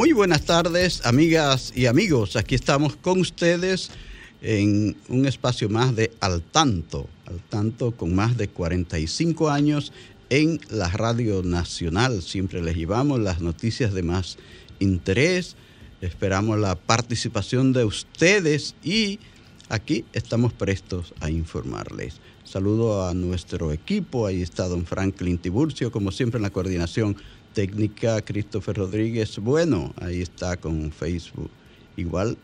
Muy buenas tardes, amigas y amigos. Aquí estamos con ustedes en un espacio más de Al Tanto, Al Tanto con más de 45 años en la Radio Nacional. Siempre les llevamos las noticias de más interés. Esperamos la participación de ustedes y aquí estamos prestos a informarles. Saludo a nuestro equipo. Ahí está don Franklin Tiburcio, como siempre en la coordinación técnica Christopher Rodríguez Bueno, ahí está con Facebook. Igual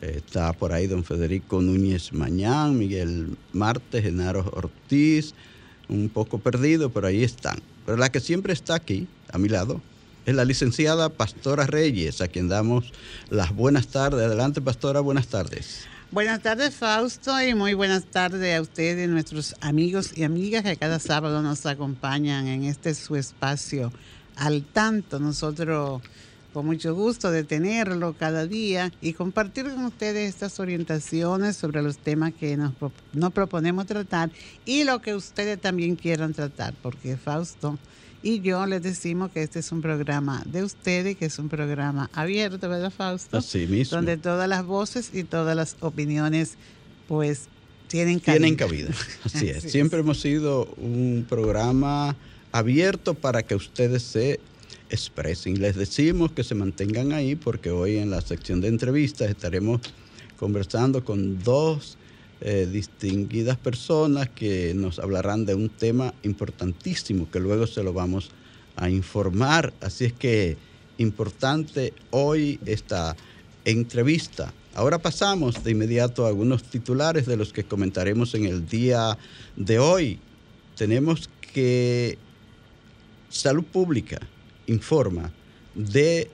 está por ahí don Federico Núñez Mañán, Miguel Martes, Genaro Ortiz, un poco perdido, pero ahí están. Pero la que siempre está aquí, a mi lado, es la licenciada Pastora Reyes, a quien damos las buenas tardes. Adelante, Pastora, buenas tardes. Buenas tardes, Fausto, y muy buenas tardes a ustedes, nuestros amigos y amigas que cada sábado nos acompañan en este su espacio al tanto. Nosotros con mucho gusto de tenerlo cada día y compartir con ustedes estas orientaciones sobre los temas que nos, nos proponemos tratar y lo que ustedes también quieran tratar, porque Fausto y yo les decimos que este es un programa de ustedes, que es un programa abierto, ¿verdad, Fausto? Así mismo. Donde todas las voces y todas las opiniones, pues, tienen cabida. Tienen cabida, así es. Siempre hemos sido un programa abierto para que ustedes se expresen. Les decimos que se mantengan ahí porque hoy en la sección de entrevistas estaremos conversando con dos eh, distinguidas personas que nos hablarán de un tema importantísimo que luego se lo vamos a informar. Así es que importante hoy esta entrevista. Ahora pasamos de inmediato a algunos titulares de los que comentaremos en el día de hoy. Tenemos que Salud Pública informa de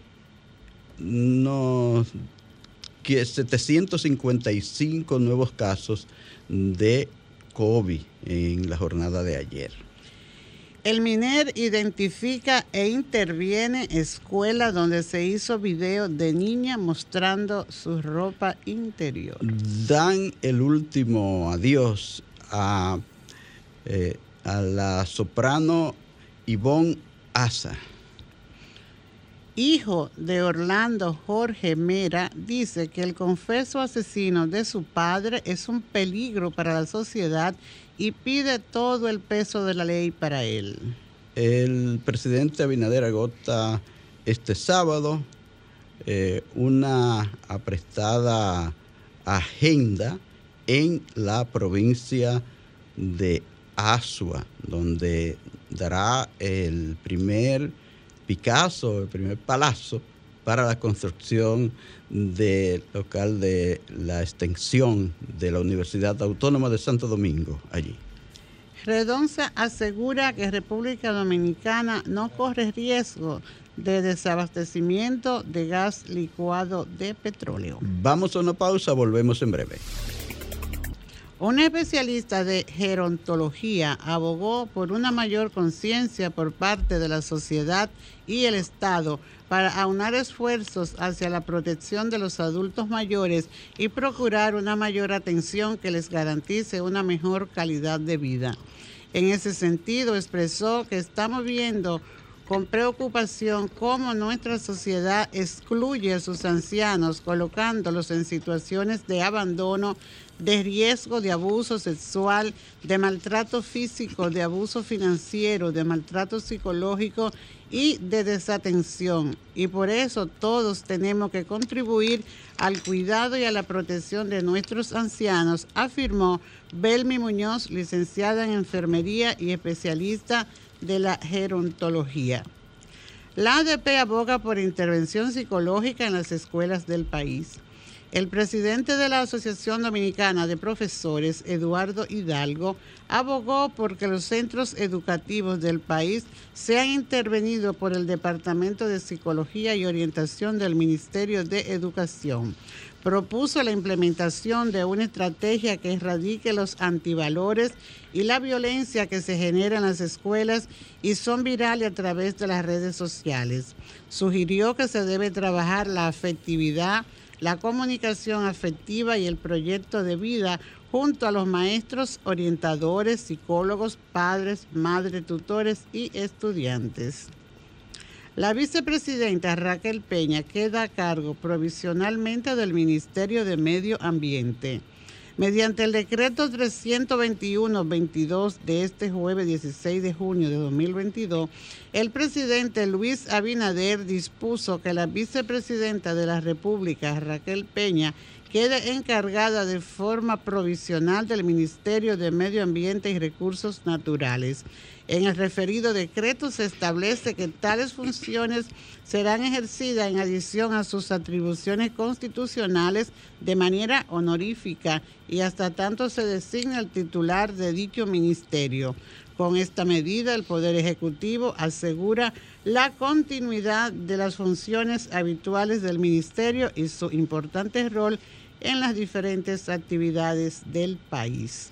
no, que 755 nuevos casos de COVID en la jornada de ayer. El MINER identifica e interviene escuela donde se hizo video de niña mostrando su ropa interior. Dan el último adiós a, eh, a la soprano Ivonne Asa. Hijo de Orlando Jorge Mera, dice que el confeso asesino de su padre es un peligro para la sociedad y pide todo el peso de la ley para él. El presidente Abinader agota este sábado eh, una aprestada agenda en la provincia de Asua, donde dará el primer Picasso, el primer palazo para la construcción del local de la extensión de la Universidad Autónoma de Santo Domingo allí. Redonza asegura que República Dominicana no corre riesgo de desabastecimiento de gas licuado de petróleo. Vamos a una pausa, volvemos en breve. Un especialista de gerontología abogó por una mayor conciencia por parte de la sociedad y el Estado para aunar esfuerzos hacia la protección de los adultos mayores y procurar una mayor atención que les garantice una mejor calidad de vida. En ese sentido, expresó que estamos viendo con preocupación cómo nuestra sociedad excluye a sus ancianos, colocándolos en situaciones de abandono, de riesgo de abuso sexual, de maltrato físico, de abuso financiero, de maltrato psicológico y de desatención. Y por eso todos tenemos que contribuir al cuidado y a la protección de nuestros ancianos, afirmó Belmi Muñoz, licenciada en enfermería y especialista de la gerontología. La ADP aboga por intervención psicológica en las escuelas del país. El presidente de la Asociación Dominicana de Profesores, Eduardo Hidalgo, abogó por que los centros educativos del país sean intervenidos por el Departamento de Psicología y Orientación del Ministerio de Educación. Propuso la implementación de una estrategia que erradique los antivalores y la violencia que se genera en las escuelas y son virales a través de las redes sociales. Sugirió que se debe trabajar la afectividad, la comunicación afectiva y el proyecto de vida junto a los maestros, orientadores, psicólogos, padres, madres, tutores y estudiantes. La vicepresidenta Raquel Peña queda a cargo provisionalmente del Ministerio de Medio Ambiente. Mediante el decreto 321-22 de este jueves 16 de junio de 2022, el presidente Luis Abinader dispuso que la vicepresidenta de la República, Raquel Peña, quede encargada de forma provisional del Ministerio de Medio Ambiente y Recursos Naturales. En el referido decreto se establece que tales funciones serán ejercidas en adición a sus atribuciones constitucionales de manera honorífica y hasta tanto se designe el titular de dicho ministerio. Con esta medida, el Poder Ejecutivo asegura la continuidad de las funciones habituales del ministerio y su importante rol en las diferentes actividades del país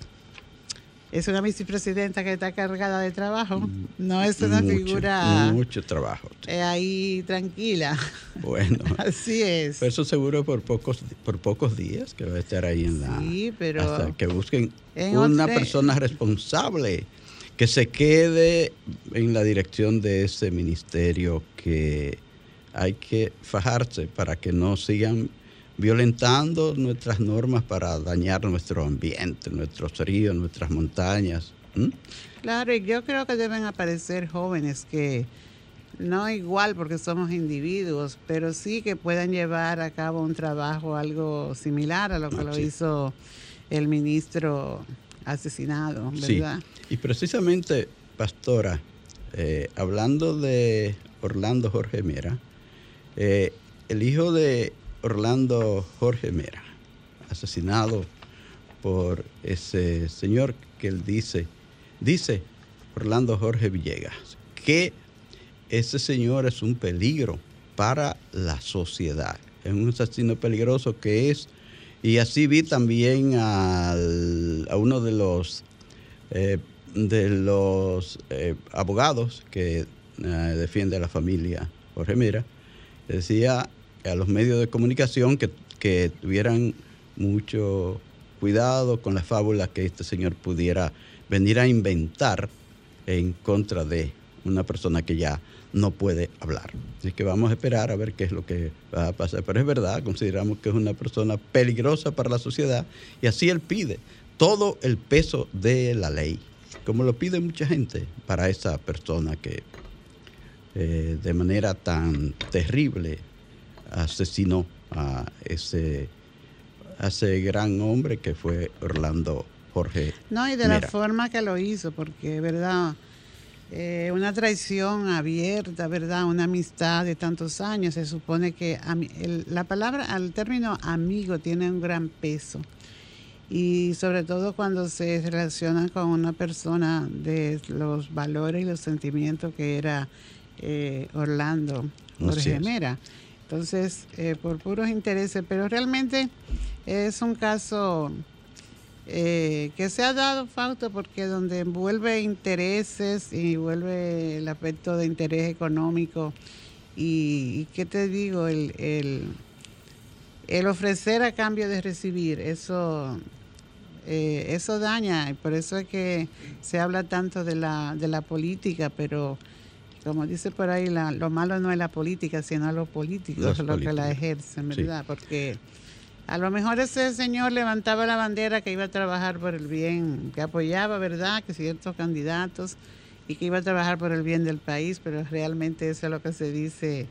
es una vicepresidenta que está cargada de trabajo, mm, no es una figura... Mucho trabajo. Eh, ahí tranquila. Bueno. Así es. Pero eso seguro por pocos, por pocos días que va a estar ahí en la... Sí, pero... Hasta que busquen una persona responsable que se quede en la dirección de ese ministerio que hay que fajarse para que no sigan violentando nuestras normas para dañar nuestro ambiente, nuestros ríos, nuestras montañas. Claro, y yo creo que deben aparecer jóvenes que no igual porque somos individuos, pero sí que puedan llevar a cabo un trabajo algo similar a lo que ah, lo hizo el ministro asesinado, ¿verdad? Sí. Y precisamente, pastora, eh, hablando de Orlando Jorge Mera, eh, el hijo de Orlando Jorge Mera, asesinado por ese señor que él dice, dice Orlando Jorge Villegas, que ese señor es un peligro para la sociedad, es un asesino peligroso que es, y así vi también a uno de los, eh, de los eh, abogados que eh, defiende a la familia Jorge Mera, decía a los medios de comunicación que, tuvieran mucho cuidado con las fábulas que este señor pudiera venir a inventar en contra de una persona que ya no puede hablar. Así que vamos a esperar a ver qué es lo que va a pasar. Pero es verdad, consideramos que es una persona peligrosa para la sociedad y así él pide todo el peso de la ley, como lo pide mucha gente para esa persona que eh, de manera tan terrible asesinó a ese, ese gran hombre que fue Orlando Jorge. No, y de la forma que lo hizo, porque, ¿verdad? Eh, una traición abierta, ¿verdad? Una amistad de tantos años. Se supone que la palabra, al término amigo, tiene un gran peso. Y sobre todo cuando se relaciona con una persona de los valores y los sentimientos que era eh, Orlando Jorge Mera. Entonces, eh, por puros intereses, pero realmente es un caso eh, que se ha dado, Fausto, porque donde envuelve intereses y vuelve el aspecto de interés económico y, ¿qué te digo? El, el, ofrecer a cambio de recibir, eso, eh, eso daña y por eso es que se habla tanto de la, de la política, pero como dice por ahí, lo malo no es la política, sino los políticos los, que la ejercen, ¿verdad? Porque a lo mejor ese señor levantaba la bandera que iba a trabajar por el bien, que apoyaba, ¿verdad?, que ciertos candidatos y que iba a trabajar por el bien del país, pero realmente eso es lo que se dice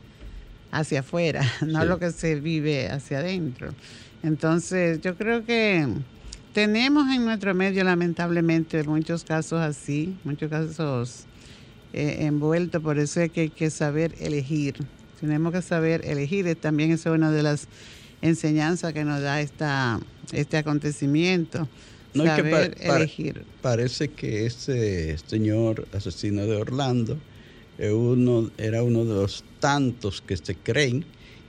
hacia afuera, no lo que se vive hacia adentro. Entonces, yo creo que tenemos en nuestro medio, lamentablemente, muchos casos así, muchos casos eh, envueltos, por eso es que hay que saber elegir. Tenemos que saber elegir, también es una de las enseñanzas que nos da esta, este acontecimiento. saber elegir. Parece que ese señor asesino de Orlando uno, era uno de los tantos que se creen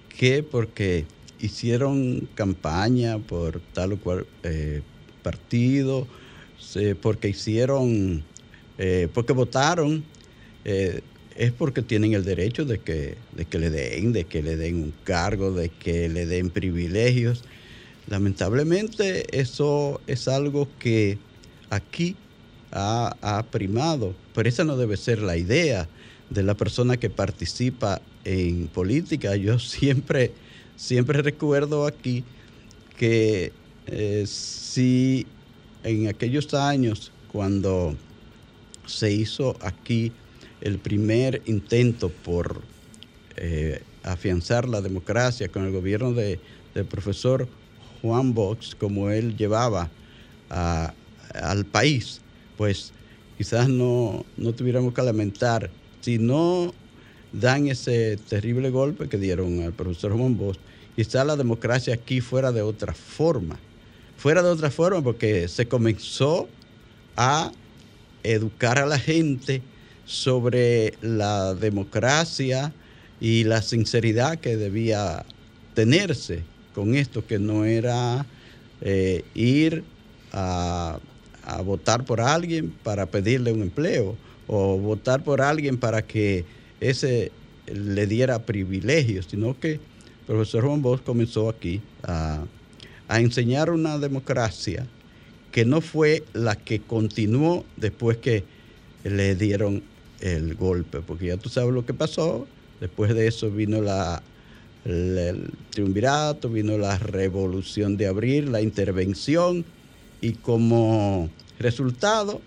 que porque hicieron campaña por tal o cual eh, partido, porque hicieron, eh, porque votaron, eh, es porque tienen el derecho de que, de que le den, de que le den un cargo, de que le den privilegios. Lamentablemente eso es algo que aquí ha, ha primado, pero esa no debe ser la idea de la persona que participa en política. Yo siempre, siempre recuerdo aquí que eh, si en aquellos años, cuando se hizo aquí el primer intento por eh, afianzar la democracia con el gobierno de, del profesor Juan Box, como él llevaba al país, pues quizás no, no tuviéramos que lamentar si no dan ese terrible golpe que dieron al profesor Juan Bosch, quizá la democracia aquí fuera de otra forma. Fuera de otra forma porque se comenzó a educar a la gente sobre la democracia y la sinceridad que debía tenerse con esto, que no era eh, ir a votar por alguien para pedirle un empleo o votar por alguien para que ese le diera privilegios, sino que el profesor Juan Bosch comenzó aquí a, enseñar una democracia que no fue la que continuó después que le dieron el golpe, porque ya tú sabes lo que pasó, después de eso vino la, el triunvirato, vino la revolución de abril, la intervención, y como resultado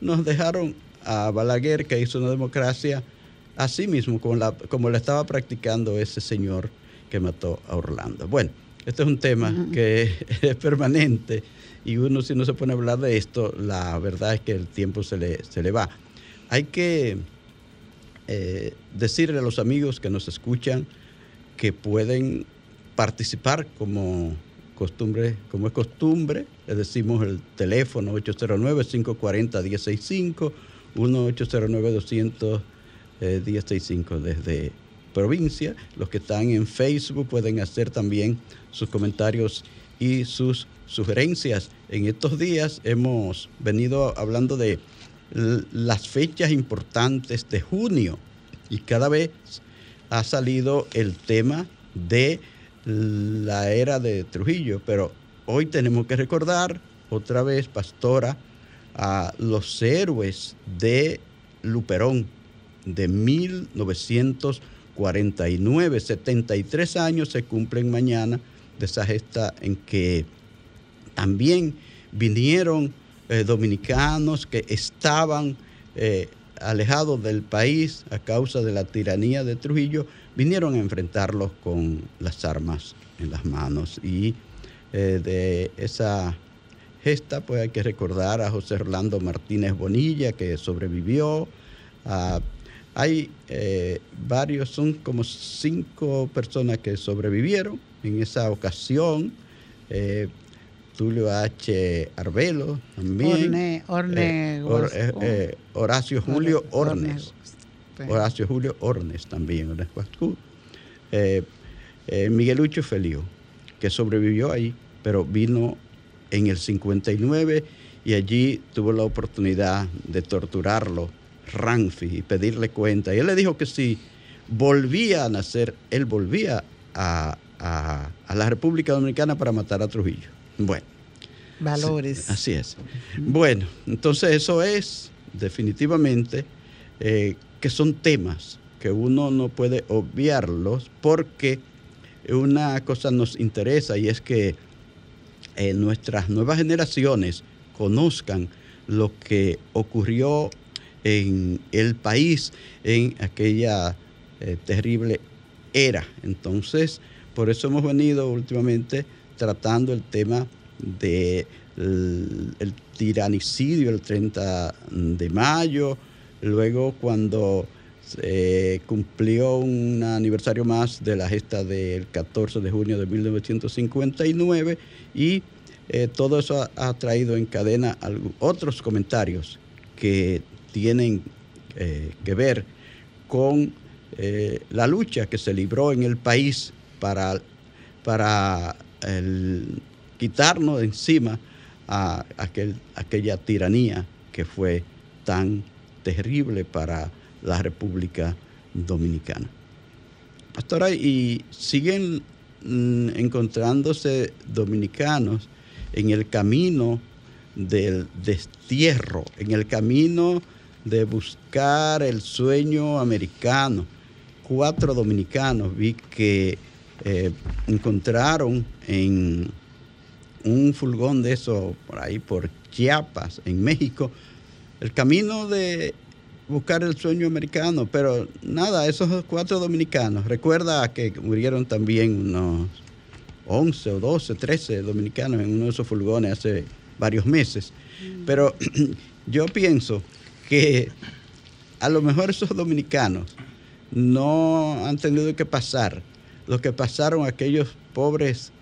nos dejaron a Balaguer, que hizo una democracia así mismo, como la, como la estaba practicando ese señor que mató a Orlando. Bueno, este es un tema que es permanente y uno si no se pone a hablar de esto, la verdad es que el tiempo se le, se le va. Hay que eh, decirle a los amigos que nos escuchan que pueden participar como costumbre, como es costumbre, le decimos el teléfono 809-540-165 1-809-200-1065 eh, desde provincia. Los que están en Facebook pueden hacer también sus comentarios y sus sugerencias. En estos días hemos venido hablando de las fechas importantes de junio y cada vez ha salido el tema de la era de Trujillo, pero hoy tenemos que recordar otra vez, pastora, a los héroes de Luperón de 1949. 73 años se cumplen mañana de esa gesta en que también vinieron eh, dominicanos que estaban eh, alejados del país a causa de la tiranía de Trujillo, vinieron a enfrentarlos con las armas en las manos y eh, de esa esta, pues hay que recordar a José Orlando Martínez Bonilla, que sobrevivió. Ah, hay varios, son como cinco personas que sobrevivieron en esa ocasión. Eh, Tulio H. Arbelo también. Orne, eh, Horacio Julio Ornes. Horacio Julio Ornes también. Miguelucho Felío, que sobrevivió ahí, pero vino en el 59 y allí tuvo la oportunidad de torturarlo Ranfi y pedirle cuenta. Y él le dijo que si volvía a nacer, él volvía a, la República Dominicana para matar a Trujillo. Bueno. Valores. Así es. Bueno, entonces eso es definitivamente eh, que son temas que uno no puede obviarlos porque una cosa nos interesa y es que eh, nuestras nuevas generaciones conozcan lo que ocurrió en el país en aquella eh, terrible era. Entonces, por eso hemos venido últimamente tratando el tema del de tiranicidio el 30 de mayo, luego cuando se cumplió un aniversario más de la gesta del 14 de junio de 1959 y eh, todo eso ha, traído en cadena otros comentarios que tienen eh, que ver con eh, la lucha que se libró en el país para, para quitarnos de encima a aquel, aquella tiranía que fue tan terrible para la República Dominicana. Pastora, y siguen mm, encontrándose dominicanos en el camino del destierro, en el camino de buscar el sueño americano. Cuatro dominicanos vi que eh, encontraron en un fulgón de eso por ahí, por Chiapas, en México, el camino de buscar el sueño americano, pero nada, esos cuatro dominicanos, recuerda que murieron también unos 11 o 12, 13 dominicanos en uno de esos fulgones hace varios meses, mm. pero yo pienso que a lo mejor esos dominicanos no han tenido que pasar lo que pasaron aquellos pobres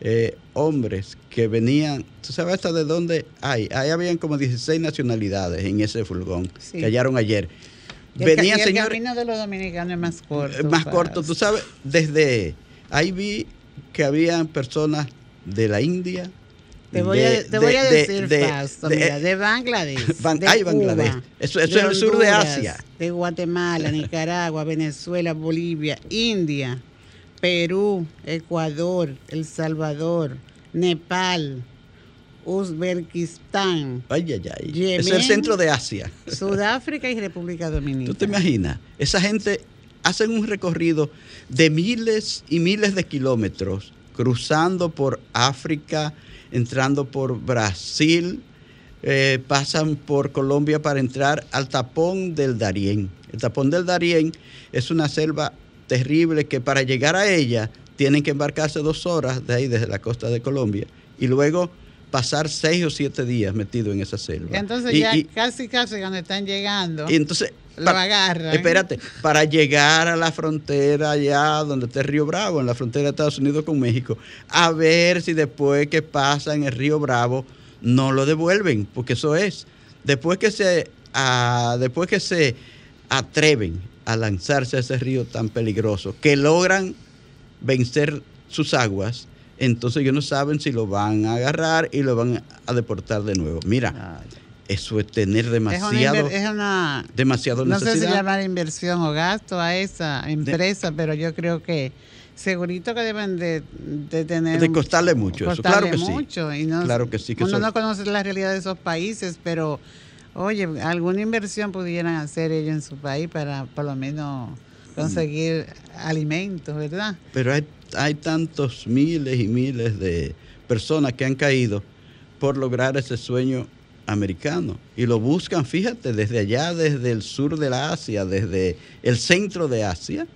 eh, hombres que venían, ¿tú sabes hasta de dónde hay? Ahí habían como 16 nacionalidades en ese fulgón que hallaron ayer. Venían, el, camino de los dominicanos es más corto. Más corto, tú sabes, desde ahí vi que habían personas de la India. Te voy, a, decir, de, mira, de Bangladesh. hay Bangladesh. Eso, es el sur de Asia. De Guatemala, Nicaragua, Venezuela, Bolivia, India. Perú, Ecuador, El Salvador, Nepal, Uzbekistán. Ay, ay, ay. es el centro de Asia. Sudáfrica y República Dominicana. ¿Tú te imaginas? Esa gente hacen un recorrido de miles y miles de kilómetros, cruzando por África, entrando por Brasil, eh, pasan por Colombia para entrar al tapón del Darién. El tapón del Darién es una selva terrible que para llegar a ella tienen que embarcarse dos horas de ahí desde la costa de Colombia y luego pasar seis o siete días metido en esa selva. Entonces ya casi casi cuando están llegando. Y entonces lo agarran. Espérate, para llegar a la frontera allá donde está el Río Bravo, en la frontera de Estados Unidos con México, a ver si después que pasa en el Río Bravo no lo devuelven, porque eso es. Después que se, ah, después que se atreven a lanzarse a ese río tan peligroso, que logran vencer sus aguas, entonces ellos no saben si lo van a agarrar y lo van a deportar de nuevo. Mira, eso es tener demasiado, es una, demasiado no sé si llamar inversión o gasto a esa empresa, pero yo creo que segurito que deben de, tener... De costarle mucho, eso, claro que mucho, sí. claro que sí. Que uno no conoce la realidad de esos países, pero Oye, alguna inversión pudieran hacer ellos en su país para por lo menos conseguir alimentos, ¿verdad? Pero hay, hay tantos miles y miles de personas que han caído por lograr ese sueño americano y lo buscan, fíjate, desde allá, desde el sur de la Asia, desde el centro de Asia,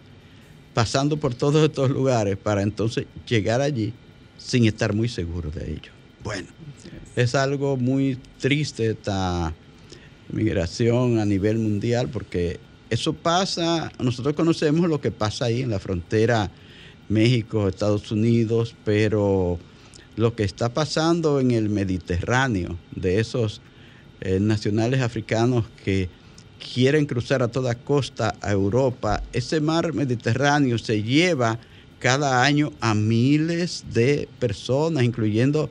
pasando por todos estos lugares para entonces llegar allí sin estar muy seguros de ello. Bueno, es algo muy triste esta migración a nivel mundial, porque eso pasa, nosotros conocemos lo que pasa ahí en la frontera México, Estados Unidos, pero lo que está pasando en el Mediterráneo, de esos eh, nacionales africanos que quieren cruzar a toda costa a Europa, ese mar Mediterráneo se lleva cada año a miles de personas, incluyendo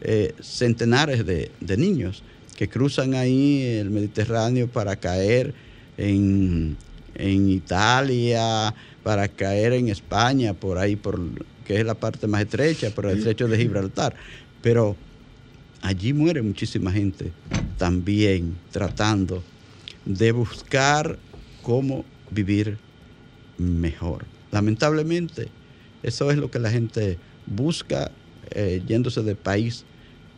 eh, centenares de niños que cruzan ahí el Mediterráneo para caer en, Italia, para caer en España, por ahí, por que es la parte más estrecha, por el estrecho de Gibraltar. Pero allí muere muchísima gente también tratando de buscar cómo vivir mejor. Lamentablemente, eso es lo que la gente busca eh, yéndose de país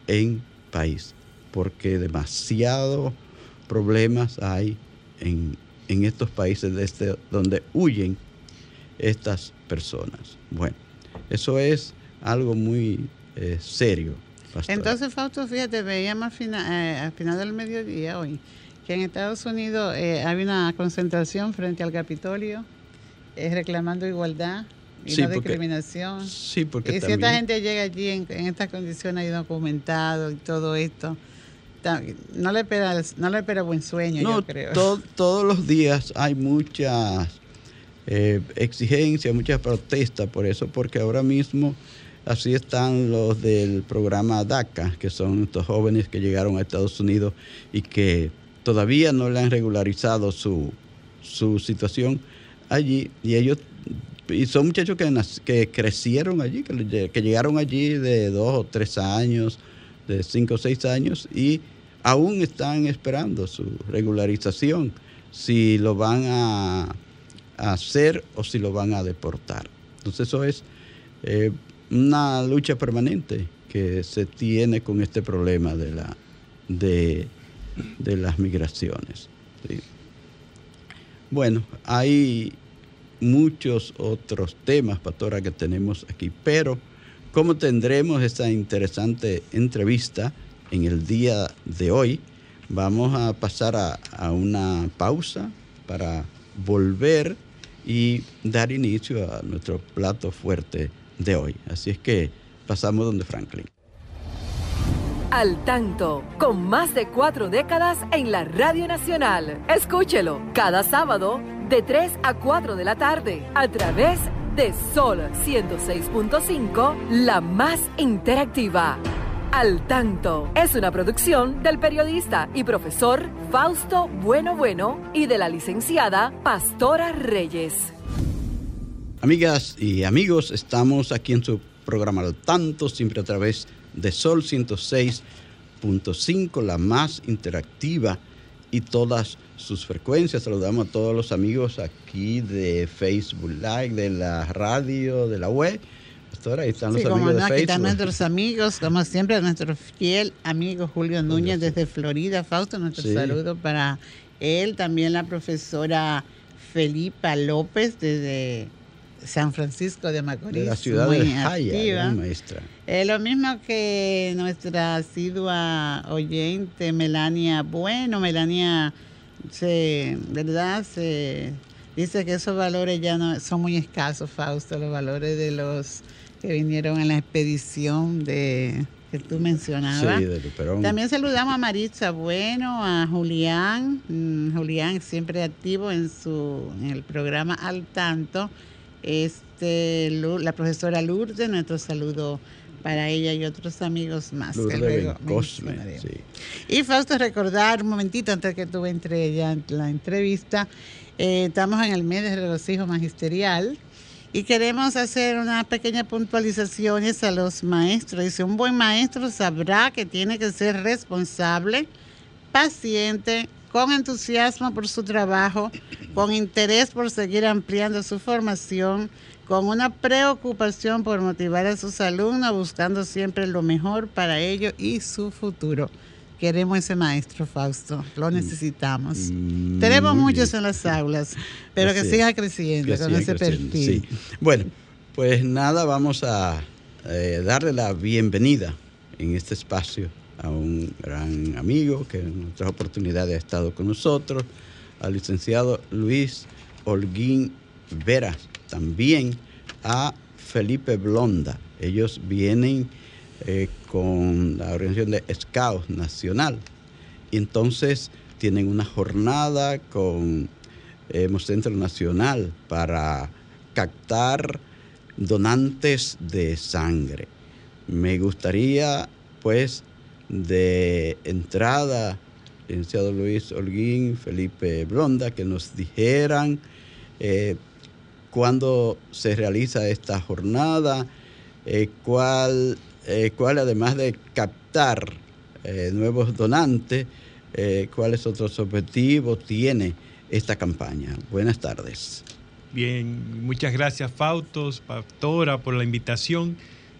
en país, porque demasiados problemas hay en, estos países desde donde huyen estas personas. Bueno, eso es algo muy eh, serio. Entonces, Fausto, fíjate, veíamos al final, eh, al final del mediodía hoy que en Estados Unidos eh, hay una concentración frente al Capitolio reclamando igualdad y no discriminación. Sí, porque y si esta gente llega allí en, estas condiciones y documentado y todo esto, no le espera, no le espera buen sueño, yo creo. todos los días hay muchas eh, exigencias, muchas protestas por eso, porque ahora mismo así están los del programa DACA, que son estos jóvenes que llegaron a Estados Unidos y que todavía no le han regularizado su, su situación allí y ellos y son muchachos que, que crecieron allí, que, que, llegaron allí de dos o tres años, de cinco o seis años y aún están esperando su regularización, si lo van a, hacer o si lo van a deportar. Entonces eso es eh, una lucha permanente que se tiene con este problema de, la, de, las migraciones. Bueno, hay muchos otros temas, Pastora, que tenemos aquí, pero como tendremos esta interesante entrevista en el día de hoy, vamos a pasar a, a una pausa para volver y dar inicio a nuestro plato fuerte de hoy. Así es que pasamos donde Franklin. Al tanto, con más de cuatro décadas en la Radio Nacional. Escúchelo cada sábado de 3 a 4 de la tarde a través de Sol 106.5, la más interactiva. Al tanto es una producción del periodista y profesor Fausto Bueno Bueno y de la licenciada Pastora Reyes. Amigas y amigos, estamos aquí en su programa Al tanto, siempre a través de Sol 106.5, la más interactiva y todas sus frecuencias. Saludamos a todos los amigos aquí de Facebook Live, de la radio, de la web. Pastora, ahí están los amigos de Facebook. están nuestros amigos, como siempre, nuestro fiel amigo Julio Núñez desde Florida. Fausto, nuestro saludo para él. También la profesora Felipa López desde San Francisco de Macorís. De la ciudad de Jaya, maestra. Eh, lo mismo que nuestra asidua oyente Melania Bueno. Melania, se, ¿verdad? Se dice que esos valores ya no son muy escasos, Fausto, los valores de los que vinieron en la expedición de que tú mencionabas. Sí, También saludamos a Maritza Bueno, a Julián, mm, Julián siempre activo en su en el programa Al Tanto. Este, la profesora Lourdes, nuestro saludo para ella y otros amigos más. Y Fausto, recordar un momentito antes que tuve entre ya la entrevista, eh, estamos en el mes de regocijo magisterial y queremos hacer unas pequeñas puntualizaciones a los maestros. Dice, un buen maestro sabrá que tiene que ser responsable, paciente, con entusiasmo por su trabajo, con interés por seguir ampliando su formación, con una preocupación por motivar a sus alumnos, buscando siempre lo mejor para ellos y su futuro. Queremos ese maestro, Fausto, lo mm. necesitamos. Mm, Tenemos muchos en las aulas, pero que siga creciendo con ese perfil. Bueno, pues nada, vamos a eh, darle la bienvenida en este espacio a un gran amigo que en otras oportunidades ha estado con nosotros, al licenciado Luis Holguín Vera, también a Felipe Blonda. Ellos vienen eh, con la organización de Scouts Nacional. Y entonces tienen una jornada con eh, Centro Nacional para captar donantes de sangre. Me gustaría pues de entrada, licenciado Luis Holguín, Felipe Blonda, que nos dijeran eh, cuándo se realiza esta jornada, eh, cuál, eh, cuál, además de captar nuevos donantes, cuáles otros objetivos tiene esta campaña. Buenas tardes. Bien, muchas gracias Fautos, Pastora, por la invitación.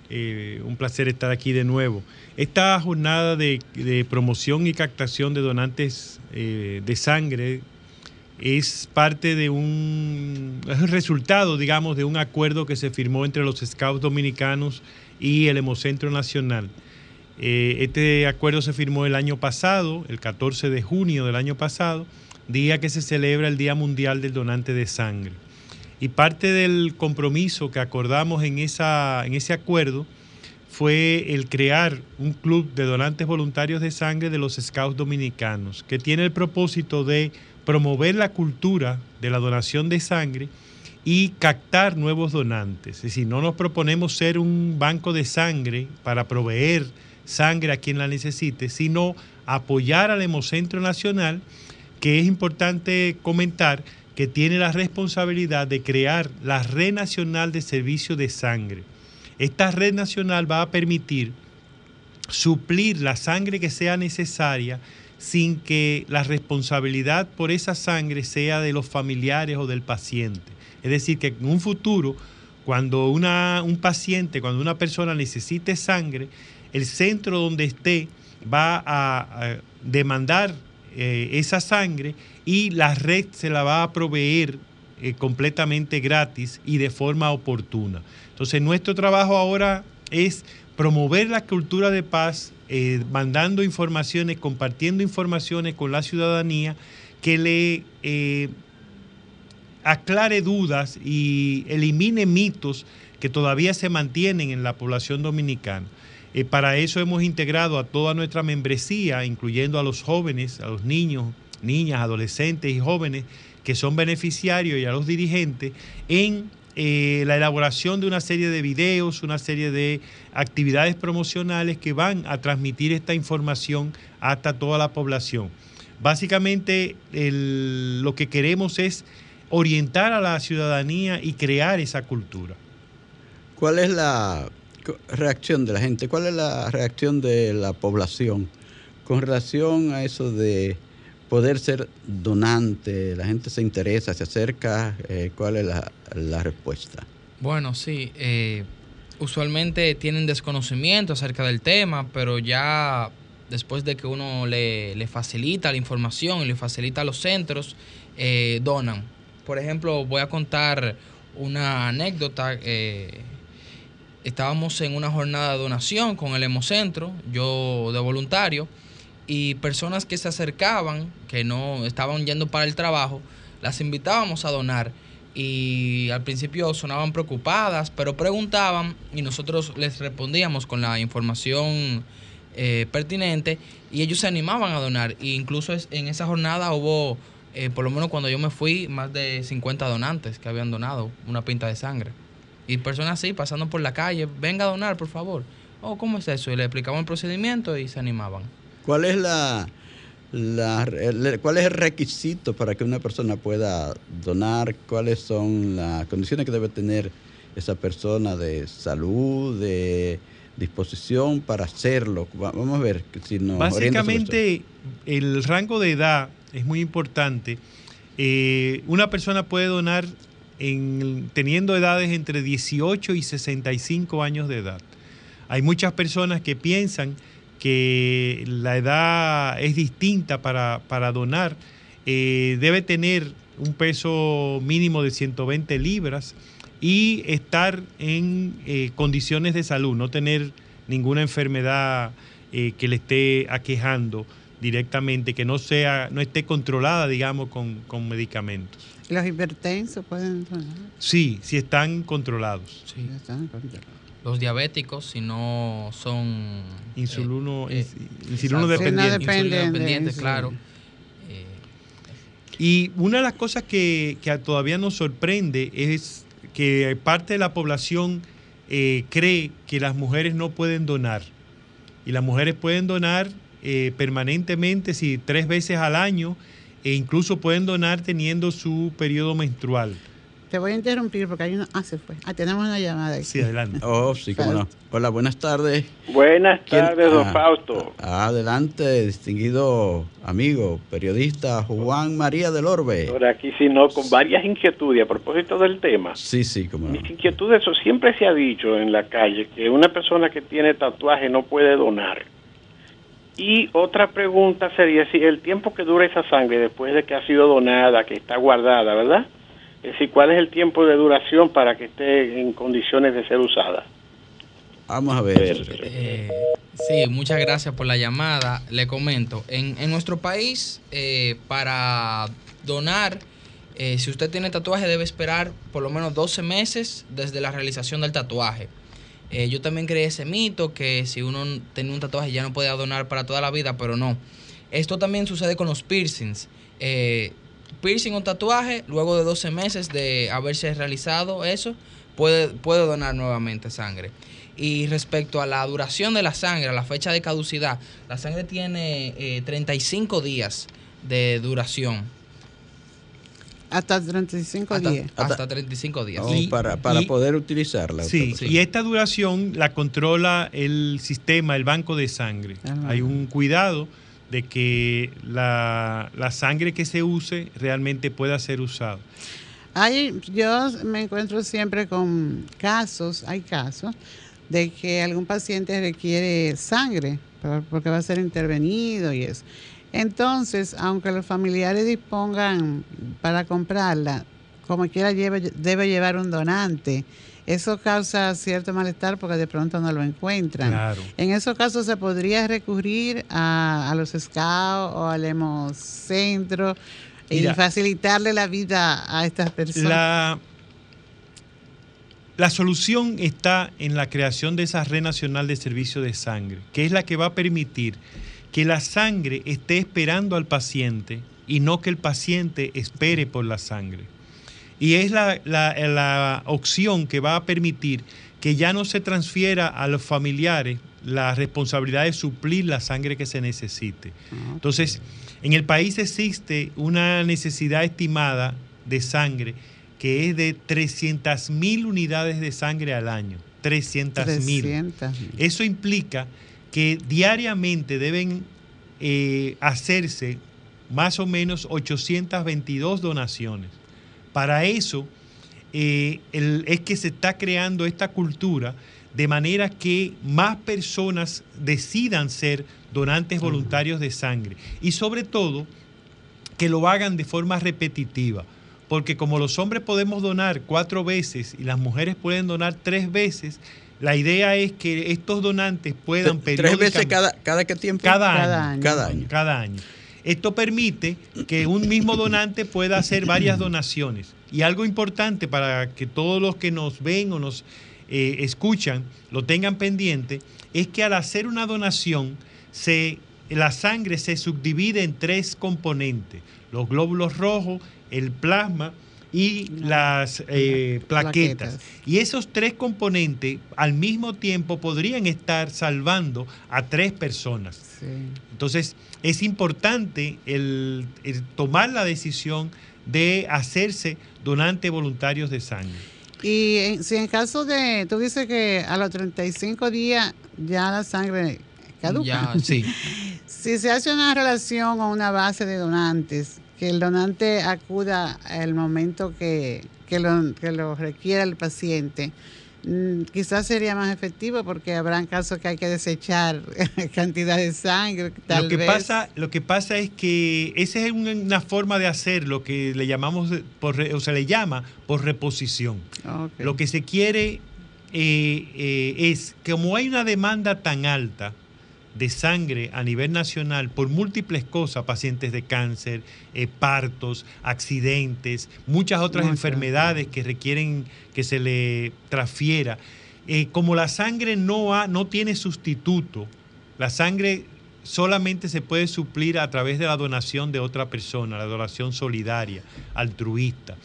Eh, un placer estar aquí de nuevo. Esta jornada de, promoción y captación de donantes eh, de sangre es parte de un es resultado, digamos, de un acuerdo que se firmó entre los Scouts dominicanos y el Hemocentro Nacional. Eh, este acuerdo se firmó el año pasado, el 14 de junio del año pasado, día que se celebra el Día Mundial del Donante de Sangre. Y parte del compromiso que acordamos en, en ese acuerdo fue el crear un club de donantes voluntarios de sangre de los Scouts dominicanos, que tiene el propósito de promover la cultura de la donación de sangre y captar nuevos donantes. Es decir, no nos proponemos ser un banco de sangre para proveer sangre a quien la necesite, sino apoyar al Hemocentro Nacional, que es importante comentar que tiene la responsabilidad de crear la Red Nacional de Servicio de Sangre. Esta red nacional va a permitir suplir la sangre que sea necesaria sin que la responsabilidad por esa sangre sea de los familiares o del paciente. Es decir, que en un futuro, cuando una, un paciente, cuando una persona necesite sangre, el centro donde esté va a, demandar eh, esa sangre y la red se la va a proveer eh, completamente gratis y de forma oportuna. Entonces nuestro trabajo ahora es promover la cultura de paz, eh, mandando informaciones, compartiendo informaciones con la ciudadanía que le aclare dudas y elimine mitos que todavía se mantienen en la población dominicana. Eh, para eso hemos integrado a toda nuestra membresía, incluyendo a los jóvenes, a los niños, niñas, adolescentes y jóvenes que son beneficiarios y a los dirigentes en eh, la elaboración de una serie de videos, una serie de actividades promocionales que van a transmitir esta información hasta toda la población. Básicamente lo que queremos es orientar a la ciudadanía y crear esa cultura. ¿Cuál es la reacción de la gente? ¿Cuál es la reacción de la población con relación a eso de poder ser donante? La gente se interesa, se acerca. Eh, ¿Cuál es la, respuesta? Bueno, sí. Eh, usualmente tienen desconocimiento acerca del tema, pero ya después de que uno le, facilita la información y le facilita los centros, eh, donan. Por ejemplo, voy a contar una anécdota estábamos en una jornada de donación con el Hemocentro, yo de voluntario, y personas que se acercaban, que no estaban yendo para el trabajo, las invitábamos a donar. Y al principio sonaban preocupadas, pero preguntaban y nosotros les respondíamos con la información eh, pertinente y ellos se animaban a donar. E incluso en esa jornada hubo, eh, por lo menos cuando yo me fui, más de 50 donantes que habían donado una pinta de sangre. Y personas así, pasando por la calle, venga a donar, por favor. Oh, ¿cómo es eso? Y le explicamos el procedimiento y se animaban. ¿Cuál es la, cuál es el requisito para que una persona pueda donar? ¿Cuáles son las condiciones que debe tener esa persona de salud, de disposición para hacerlo? Vamos a ver si nos Básicamente, el rango de edad es muy importante. Eh, una persona puede donar teniendo edades entre 18 y 65 años de edad. Hay muchas personas que piensan que la edad es distinta para, donar. Eh, debe tener un peso mínimo de 120 libras y estar en eh, condiciones de salud, no tener ninguna enfermedad que le esté aquejando directamente, que no sea, no esté controlada, digamos, con, con medicamentos. ¿Los hipertensos pueden Sí, si están controlados. Sí. Están controlados. Los diabéticos, si no son... Insulino, eh, eh dependientes. claro. Eh, y una de las cosas que, todavía nos sorprende es que parte de la población eh, cree que las mujeres no pueden donar. Y las mujeres pueden donar permanentemente, si tres veces al año, e incluso pueden donar teniendo su periodo menstrual. te voy a interrumpir porque hay una. Ah, se fue. Ah, tenemos una llamada. Aquí. Sí, adelante. Oh, sí, cómo no. Hola, buenas tardes. Buenas tardes, don Ah, Fausto. ah, Adelante, distinguido amigo, periodista Juan María del Orbe. Por aquí, si no, con varias inquietudes a propósito del tema. Sí, sí, cómo no. Mis inquietudes, eso siempre se ha dicho en la calle que una persona que tiene tatuaje no puede donar. Y otra pregunta sería si el tiempo que dura esa sangre después de que ha sido donada, que está guardada, ¿verdad? Es decir, ¿cuál es el tiempo de duración para que esté en condiciones de ser usada? Vamos a ver. Eh, sí, muchas gracias por la llamada. Le comento, en, en nuestro país, eh, para donar, eh, si usted tiene tatuaje, debe esperar por lo menos 12 meses desde la realización del tatuaje. Eh, yo también creí ese mito que si uno tenía un tatuaje ya no podía donar para toda la vida, pero no. Esto también sucede con los piercings. Eh, piercing o tatuaje, luego de 12 meses de haberse realizado eso, puede, puede donar nuevamente sangre. Y respecto a la duración de la sangre, a la fecha de caducidad, la sangre tiene eh, 35 días de duración. Hasta 35 Hasta, días. hasta 35 días. Oh, Y- para para y- poder utilizarla. Sí, Sí. y esta duración la controla el sistema, el banco de sangre. Ajá. Hay un cuidado de que la, la sangre que se use realmente pueda ser usada. Hay, yo me encuentro siempre con casos, hay casos, de que algún paciente requiere sangre por- porque va a ser intervenido y eso. Entonces, aunque los familiares dispongan para comprarla, como quiera lleve- debe llevar un donante. Eso causa cierto malestar porque de pronto no lo encuentran. Claro. En esos casos se podría recurrir a, a los scouts o al hemocentro y Mira. facilitarle la vida a estas personas. La, la solución está en la creación de esa red nacional de servicio de sangre, que es la que va a permitir que la sangre esté esperando al paciente y no que el paciente espere por la sangre. Y es la, la- la opción que va a permitir que ya no se transfiera a los familiares la responsabilidad de suplir la sangre que se necesite. Entonces, en el país existe una necesidad estimada de sangre que es de 300 mil unidades de sangre al año. 300 mil. 300,000. Eso implica que diariamente deben eh, hacerse más o menos 822 donaciones. Para eso eh, el- es que se está creando esta cultura de manera que más personas decidan ser donantes voluntarios de sangre. Y sobre todo, que lo hagan de forma repetitiva. Porque como los hombres podemos donar cuatro veces y las mujeres pueden donar tres veces, la idea es que estos donantes puedan Tres veces cada, cada qué tiempo. cada año, Cada año. Cada año. cada año. Esto permite que un mismo donante pueda hacer varias donaciones. Y algo importante para que todos los que nos ven o nos eh, escuchan lo tengan pendiente, es que al hacer una donación, se, la sangre se subdivide en tres componentes. Los glóbulos rojos, el plasma y las eh, plaquetas. Plaquetas. Y esos tres componentes al mismo tiempo podrían estar salvando a tres personas. Sí. Entonces, es importante el, el tomar la decisión de hacerse donantes voluntarios de sangre. Y en- si en caso de, tú dices que a los 35 días ya la sangre caduca. Ya, sí. Si se hace una relación o una base de donantes, que el donante acuda al momento que, que, lo, que lo requiera el paciente, mm, quizás sería más efectivo porque habrán casos que hay que desechar cantidad de sangre. Tal lo, que vez. pasa, lo que pasa es que esa es una, forma de hacer lo que le llamamos, por, o se le llama por reposición. Lo que se quiere eh, eh, es, como hay una demanda tan alta de sangre a nivel nacional por múltiples cosas, pacientes de cáncer, eh, partos, accidentes, muchas otras Muchas. enfermedades que requieren que se le transfiera. Eh, como la sangre no, ha, no tiene sustituto, la sangre solamente se puede suplir a través de la donación de otra persona, la donación solidaria, altruista.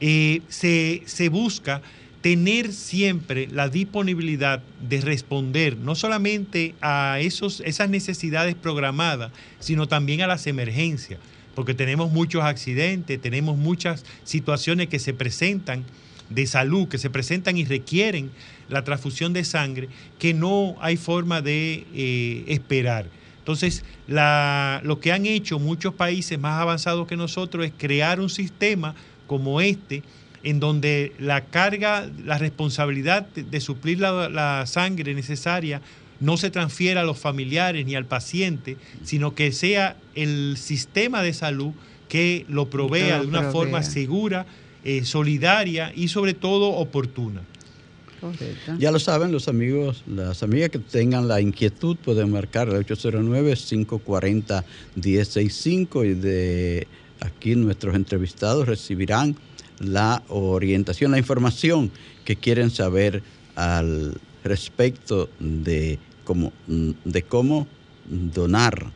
Eh, se, se busca tener siempre la disponibilidad de responder no solamente a esos, esas necesidades programadas, sino también a las emergencias. porque tenemos muchos accidentes, tenemos muchas situaciones que se presentan de salud, que se presentan y requieren la transfusión de sangre, que no hay forma de eh, esperar. Entonces, lo que han hecho muchos países más avanzados que nosotros es crear un sistema como este, en donde la carga, la responsabilidad de, suplir la, sangre necesaria no se transfiera a los familiares ni al paciente, sino que sea el sistema de salud que lo provea de una forma segura, eh, solidaria y sobre todo oportuna. Ya lo saben los amigos, las amigas que tengan la inquietud pueden marcar el 809-540-1065 y de aquí nuestros entrevistados recibirán la orientación, la información que quieren saber al respecto de cómo, de cómo donar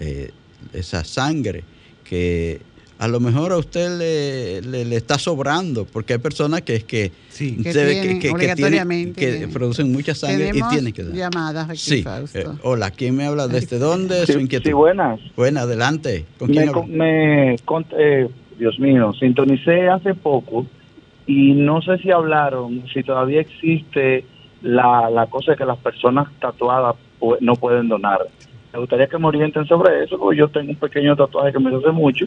eh, esa sangre que a lo mejor a usted le, le, está sobrando, porque hay personas que es que, que, producen mucha sangre y tienen que dar. llamadas aquí, sí. Eh, hola, ¿quién me habla? ¿Desde dónde? Sí, sí buenas. Buenas, adelante. ¿Con quién me, eh, Dios mío, sintonicé hace poco y no sé si hablaron, si todavía existe la, la cosa de que las personas tatuadas no pueden donar. Me gustaría que me orienten sobre eso, porque yo tengo un pequeño tatuaje que me hace mucho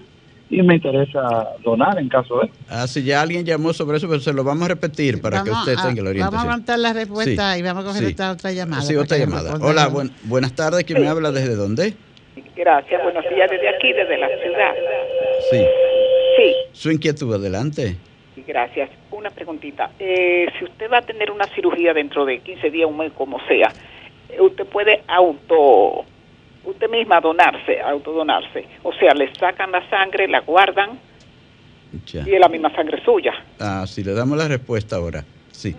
y me interesa donar en caso de. Ah, si ya alguien llamó sobre eso, pero se lo vamos a repetir para que usted tenga la orientación. Vamos a aguantar la respuesta y vamos a coger otra llamada. Sí, otra llamada. Hola, buenas tardes. ¿Quién me habla desde dónde? Gracias, buenos días desde aquí, desde la ciudad. Sí. Sí. Su inquietud, adelante. Gracias. Una preguntita. Eh, si usted va a tener una cirugía dentro de 15 días, un mes, como sea, usted puede auto usted misma donarse, autodonarse. O sea, le sacan la sangre, la guardan y es la misma sangre suya. Ah, sí, le damos la respuesta ahora. Sí.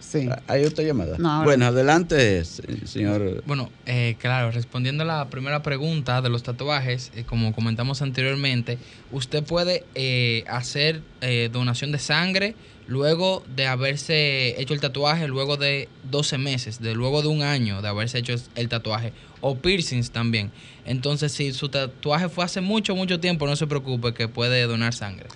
Sí. Ah, ¿Hay otra llamada? bueno, adelante, señor. Bueno, eh, claro, respondiendo a la primera pregunta de los tatuajes, eh, como comentamos anteriormente, usted puede eh, hacer donación de sangre luego de haberse hecho el tatuaje, luego de 12 meses, de luego de un año de haberse hecho el tatuaje, o piercings también. Entonces, si su tatuaje fue hace mucho, mucho tiempo, no se preocupe que puede donar sangre.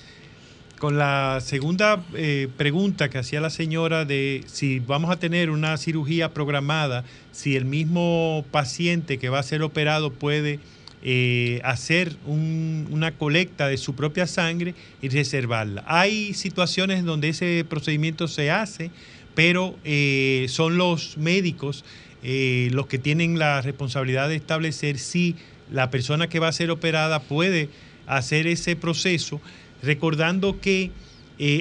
Con la segunda eh, pregunta que hacía la señora de si vamos a tener una cirugía programada, si el mismo paciente que va a ser operado puede eh, hacer una colecta de su propia sangre y reservarla. Hay situaciones donde ese procedimiento se hace, pero eh, son los médicos los que tienen la responsabilidad de establecer si la persona que va a ser operada puede hacer ese proceso, recordando que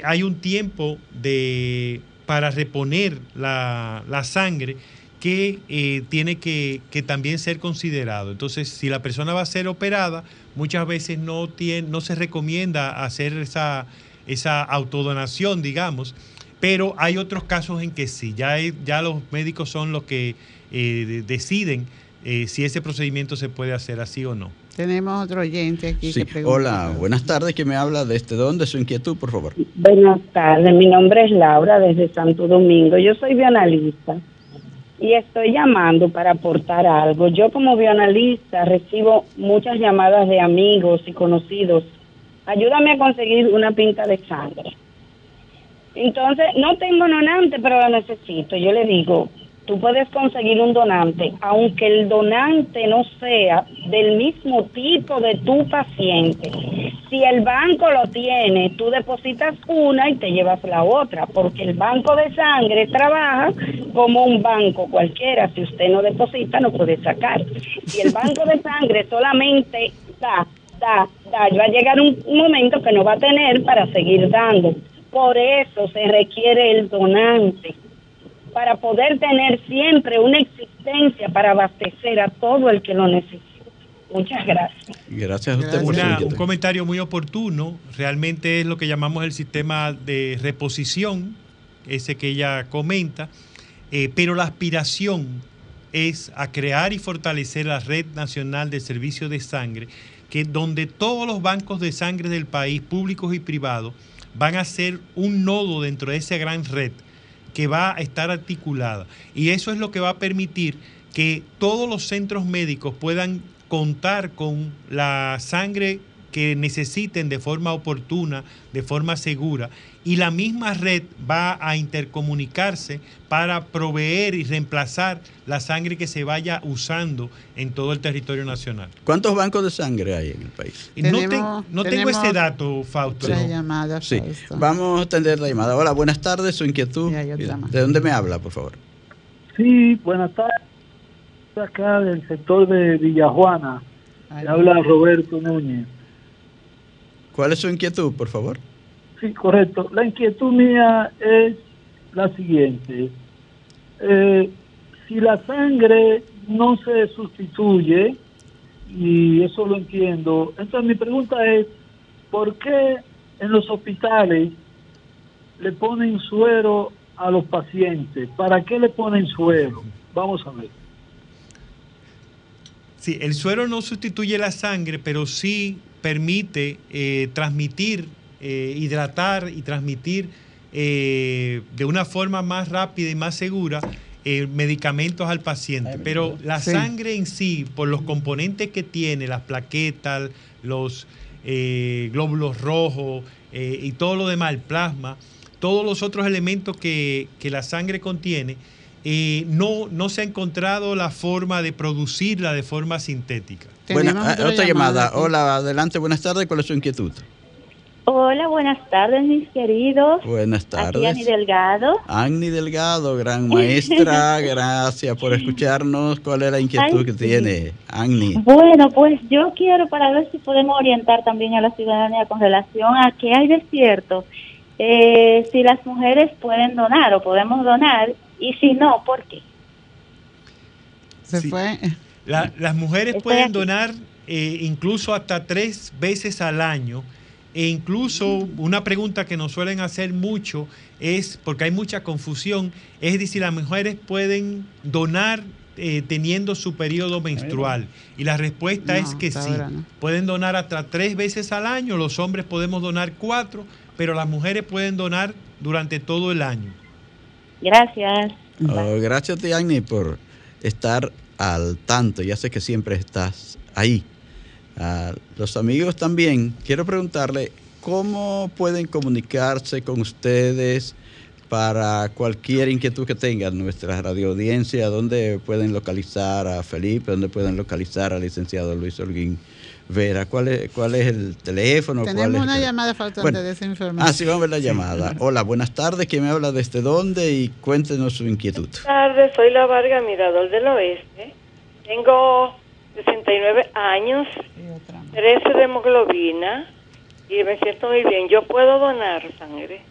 hay un tiempo de, para reponer la, la sangre que eh, tiene que, también ser considerado. Entonces, si la persona va a ser operada, muchas veces no, tiene, no se recomienda hacer esa, esa autodonación, digamos, pero hay otros casos en que sí, ya, ya los médicos son los que eh, deciden eh, si ese procedimiento se puede hacer así o no. Tenemos otro oyente aquí que pregunta. Hola, buenas tardes, ¿quién me habla? ¿Desde dónde? Su inquietud, por favor. Buenas tardes, mi nombre es Laura, desde Santo Domingo. Yo soy bioanalista y estoy llamando para aportar algo. Yo como bioanalista recibo muchas llamadas de amigos y conocidos. Ayúdame a conseguir una pinta de sangre. Entonces, no tengo donante, pero la necesito. Yo le digo, tú puedes conseguir un donante, aunque el donante no sea del mismo tipo de tu paciente. Si el banco lo tiene, tú depositas una y te llevas la otra, porque el banco de sangre trabaja como un banco cualquiera. Si usted no deposita, no puede sacar. Si el banco de sangre solamente da, da, da, va a llegar un momento que no va a tener para seguir dando. Por eso se requiere el donante para poder tener siempre una existencia para abastecer a todo el que lo necesite. Muchas gracias. Gracias a usted. por un comentario muy oportuno. Realmente es lo que llamamos el sistema de reposición, ese que ella comenta. Eh, pero la aspiración es a crear y fortalecer la red nacional de servicios de sangre, que donde todos los bancos de sangre del país, públicos y privados, van a ser un nodo dentro de esa gran red que va a estar articulada. Y eso es lo que va a permitir que todos los centros médicos puedan contar con la sangre que necesiten de forma oportuna, de forma segura, y la misma red va a intercomunicarse para proveer y reemplazar la sangre que se vaya usando en todo el territorio nacional. ¿Cuántos bancos de sangre hay en el país? no, tengo, no tengo ese dato, Fausto. llamada, sí. Vamos a atender la llamada. Hola, buenas tardes, su inquietud. ¿De dónde me habla, por favor? Sí, buenas tardes. Acá del sector de Villajuana. habla Roberto Núñez. ¿Cuál es su inquietud, por favor? Sí, correcto. La inquietud mía es la siguiente. Eh, si la sangre no se sustituye, y eso lo entiendo, entonces mi pregunta es, ¿por qué en los hospitales le ponen suero a los pacientes? ¿Para qué le ponen suero? Vamos a ver. Sí, el suero no sustituye la sangre, pero sí permite eh, transmitir, eh, hidratar y transmitir eh, de una forma más rápida y más segura medicamentos al paciente. Pero la sangre en sí, por los componentes que tiene, las plaquetas, los glóbulos rojos y todo lo demás, el plasma, todos los otros elementos que, que la sangre contiene, no, no se ha encontrado la forma de producirla de forma sintética. Bueno, ah, otra, llamada. Hola, adelante, buenas tardes. ¿Cuál es su inquietud? Hola, buenas tardes, mis queridos. Buenas tardes. Aquí Delgado. Ani Delgado, gran maestra, gracias por escucharnos. ¿Cuál es la inquietud que tiene, Ani? Bueno, pues yo quiero para ver si podemos orientar también a la ciudadanía con relación a qué hay de cierto, eh, si las mujeres pueden donar o podemos donar, y si no, ¿por qué? Se fue las mujeres pueden donar eh, incluso hasta tres veces al año. E incluso una pregunta que nos suelen hacer mucho es, porque hay mucha confusión, es decir, las mujeres pueden donar eh, teniendo su periodo menstrual. Y la respuesta es que sí. Pueden donar hasta tres veces al año, los hombres podemos donar cuatro, pero las mujeres pueden donar durante todo el año. Gracias. Oh, gracias, Tiani, por estar al tanto. Ya sé que siempre estás ahí. A los amigos también, quiero preguntarle cómo pueden comunicarse con ustedes para cualquier inquietud que tengan nuestra radio audiencia, dónde pueden localizar a Felipe, dónde pueden localizar al licenciado Luis Holguín Vera, ¿cuál es, cuál es el teléfono? Tenemos una llamada faltante de esa información. Ah, sí, vamos a ver la llamada. Hola, buenas tardes. ¿Quién me habla desde dónde? Y cuéntenos su inquietud. Buenas tardes, soy la Varga Mirador del Oeste. Tengo 69 años, 13 de hemoglobina y me siento muy bien. ¿Yo puedo donar sangre?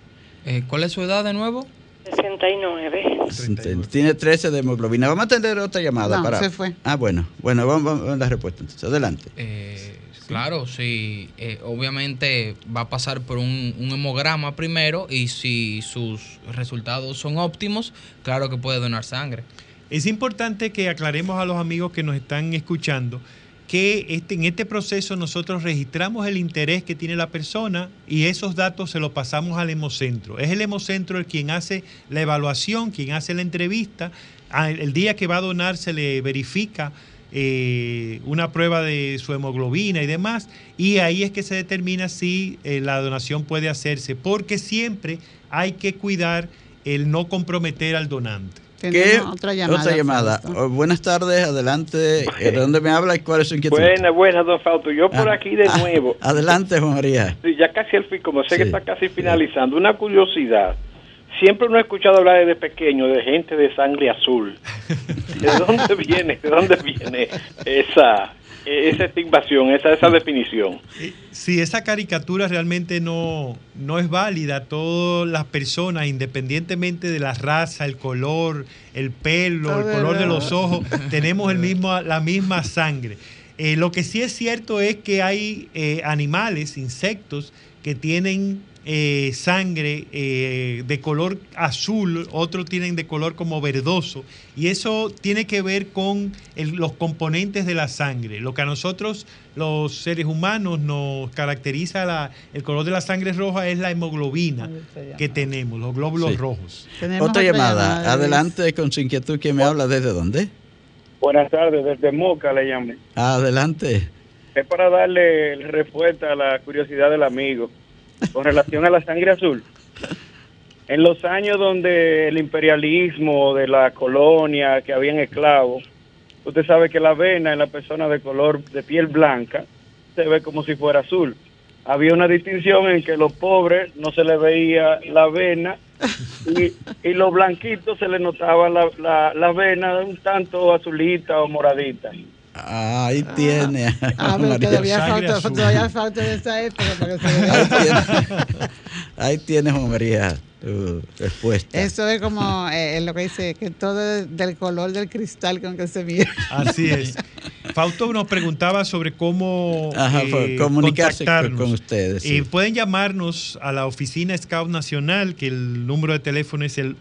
Eh, ¿Cuál es su edad de nuevo? 69. Tiene 13 de hemoglobina. Vamos a atender otra llamada. No, para... se fue. Ah, bueno. Bueno, vamos, a la respuesta. Entonces, adelante. Eh, claro, sí. Eh, obviamente va a pasar por un, un, hemograma primero y si sus resultados son óptimos, claro que puede donar sangre. Es importante que aclaremos a los amigos que nos están escuchando que este, en este proceso nosotros registramos el interés que tiene la persona y esos datos se los pasamos al hemocentro. Es el hemocentro el quien hace la evaluación, quien hace la entrevista. El día que va a donar se le verifica eh, una prueba de su hemoglobina y demás, y ahí es que se determina si eh, la donación puede hacerse, porque siempre hay que cuidar el no comprometer al donante. ¿Qué? Otra llamada. Oh, buenas tardes, adelante. ¿De dónde me habla y cuál es su inquietud? Buenas, buenas, don Fausto. Yo por ah, aquí de ah, nuevo. Adelante, Juan María. Sí, ya casi el fin, como sé que está casi finalizando. Una curiosidad. Siempre uno ha escuchado hablar desde pequeño de gente de sangre azul. ¿De dónde viene? ¿De dónde viene esa, esa estigmación, esa, esa definición. Sí, esa caricatura realmente no, no es válida. Todas las personas, independientemente de la raza, el color, el pelo, el color de los ojos, tenemos el mismo, la misma sangre. Eh, lo que sí es cierto es que hay eh, animales, insectos, que tienen eh, sangre eh, de color azul, otros tienen de color como verdoso, y eso tiene que ver con los componentes de la sangre. Lo que a nosotros, los seres humanos, nos caracteriza el color de la sangre roja es la hemoglobina que tenemos, los glóbulos rojos. Otra llamada, adelante con su inquietud, ¿quién me habla? ¿Desde dónde? Buenas tardes, desde Moca le llame. Adelante. es para darle respuesta a la curiosidad del amigo con relación a la sangre azul. En los años donde el imperialismo de la colonia, que habían esclavos, usted sabe que la vena en la persona de color de piel blanca se ve como si fuera azul. Había una distinción en que los pobres no se les veía la vena y, los blanquitos se les notaba la, la, la vena un tanto azulita o moradita. Ahí tiene. Ah, pero María. todavía falta, todavía falta de esa época para que se vea. Ahí tienes, María, tu respuesta. Eso es como eh, lo que dice, que todo es del color del cristal con que se mira. Así es. Fausto nos preguntaba sobre cómo Ajá, eh, comunicarse con- contactarnos. con ustedes, sí. Eh, pueden llamarnos a la oficina Scout Nacional, que el número de teléfono es el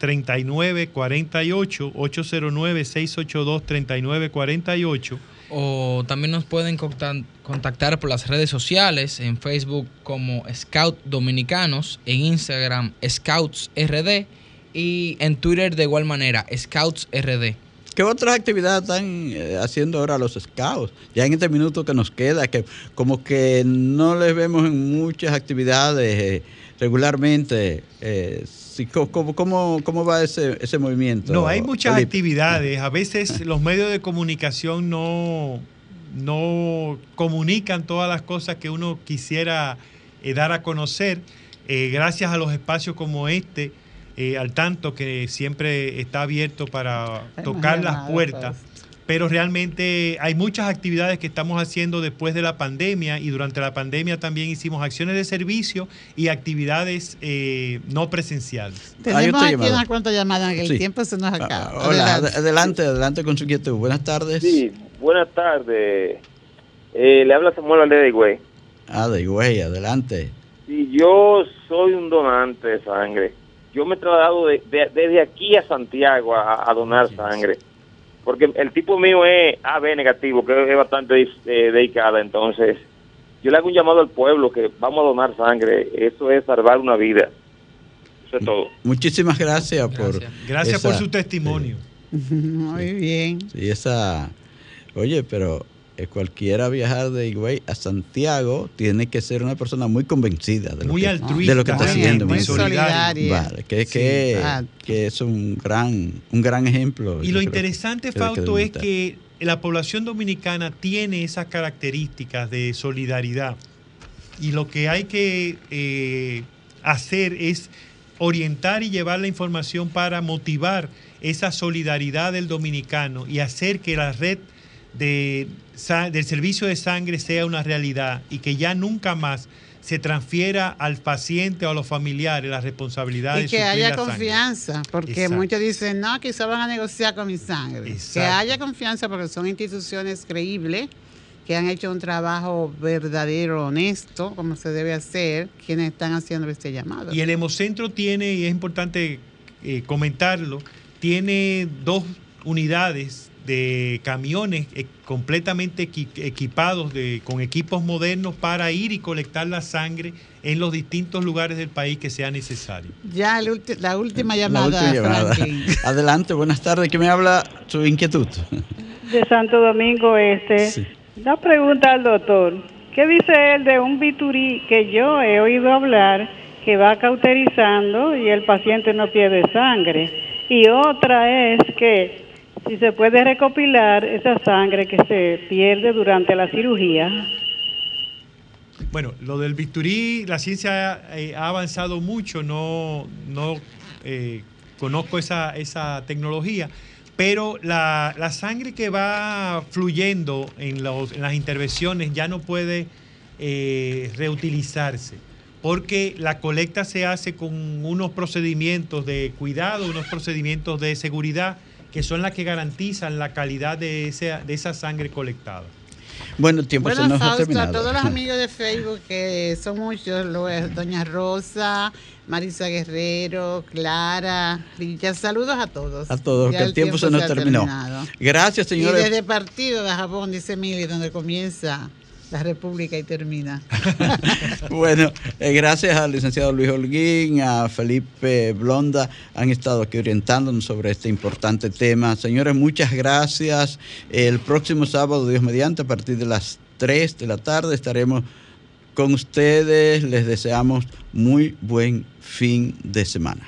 809-682-3948, 809-682-3948. O también nos pueden contactar por las redes sociales, en Facebook como Scout Dominicanos, en Instagram Scouts RD y en Twitter de igual manera Scouts RD. ¿Qué otras actividades están eh, haciendo ahora los scouts? Ya en este minuto que nos queda, que como que no les vemos en muchas actividades eh, regularmente. Eh, ¿cómo, cómo, cómo va ese, ese movimiento? No, hay muchas Felipe? actividades. A veces los medios de comunicación no, no comunican todas las cosas que uno quisiera eh, dar a conocer. Eh, gracias a los espacios como este, eh, al tanto que siempre está abierto para tocar las puertas. Pero realmente hay muchas actividades que estamos haciendo después de la pandemia y durante la pandemia también hicimos acciones de servicio y actividades eh, no presenciales. Tenemos aquí unas cuantas llamadas, que el Sí. tiempo se nos acaba. Ah, Hola, Adelante. ad- adelante, adelante con su inquietud. Buenas tardes. Sí, buenas tardes. Eh, le habla Samuel Valdez de Higüey. Ah, de güey, adelante. Si yo soy un donante de sangre, yo me he trasladado de- de- desde aquí a Santiago a, a donar sangre. Porque el tipo mío es AB negativo, que es bastante eh, delicada. Entonces, yo le hago un llamado al pueblo que vamos a donar sangre. Eso es salvar una vida. Eso es todo. Muchísimas gracias, por. Gracias por su testimonio. Muy bien. Sí, esa. Oye, pero cualquiera viajar de Higüey a Santiago tiene que ser una persona muy convencida de lo, Muy que, altruista de lo que está también, haciendo. muy solidaria. Vale, que, Sí. que, Ah. que es un gran, un gran ejemplo. Y lo interesante, Fausto, es que la población dominicana tiene esas características de solidaridad. Y lo que hay que eh, hacer es orientar y llevar la información para motivar esa solidaridad del dominicano y hacer que la red de, del servicio de sangre sea una realidad y que ya nunca más se transfiera al paciente o a los familiares la responsabilidad de Y que suplir haya la sangre. confianza, porque Exacto. muchos dicen, no, quizá van a negociar con mi sangre. Que haya confianza porque son instituciones creíbles, que han hecho un trabajo verdadero, honesto, como se debe hacer, quienes están haciendo este llamado. Y el Hemocentro tiene, y es importante eh, comentarlo, tiene dos unidades de camiones eh, completamente equi- equipados de, con equipos modernos para ir y colectar la sangre en los distintos lugares del país que sea necesario. Ya el la última La llamada, última llamada. Franklin. Adelante, buenas tardes. ¿Quién me habla su inquietud? de Santo Domingo Este. Una pregunta al doctor. ¿Qué dice él de un biturí que yo he oído hablar que va cauterizando y el paciente no pierde sangre? Y otra es que si se puede recopilar esa sangre que se pierde durante la cirugía. Bueno, lo del bisturí, la ciencia eh, ha avanzado mucho, no, no eh, conozco esa, esa tecnología, pero la, la sangre que va fluyendo en, las intervenciones ya no puede eh, reutilizarse, porque la colecta se hace con unos procedimientos de cuidado, unos procedimientos de seguridad, que son las que garantizan la calidad de, esa- de esa sangre colectada. Bueno, el tiempo Bueno, se nos ha Fausto, a terminado. todos los amigos de Facebook, que son muchos, Doña Rosa, Marisa Guerrero, Clara, Villa, saludos a todos. A todos, Ya que el tiempo se nos ha terminó. terminado. Gracias, Y señores. desde partido de Japón, dice Mili, donde comienza la República y termina. Bueno, eh, gracias al licenciado Luis Holguín, a Felipe Blonda, han estado aquí orientándonos sobre este importante tema. Señores, muchas gracias. El próximo sábado, Dios mediante, a partir de las 3 de la tarde estaremos con ustedes. Les deseamos muy buen fin de semana.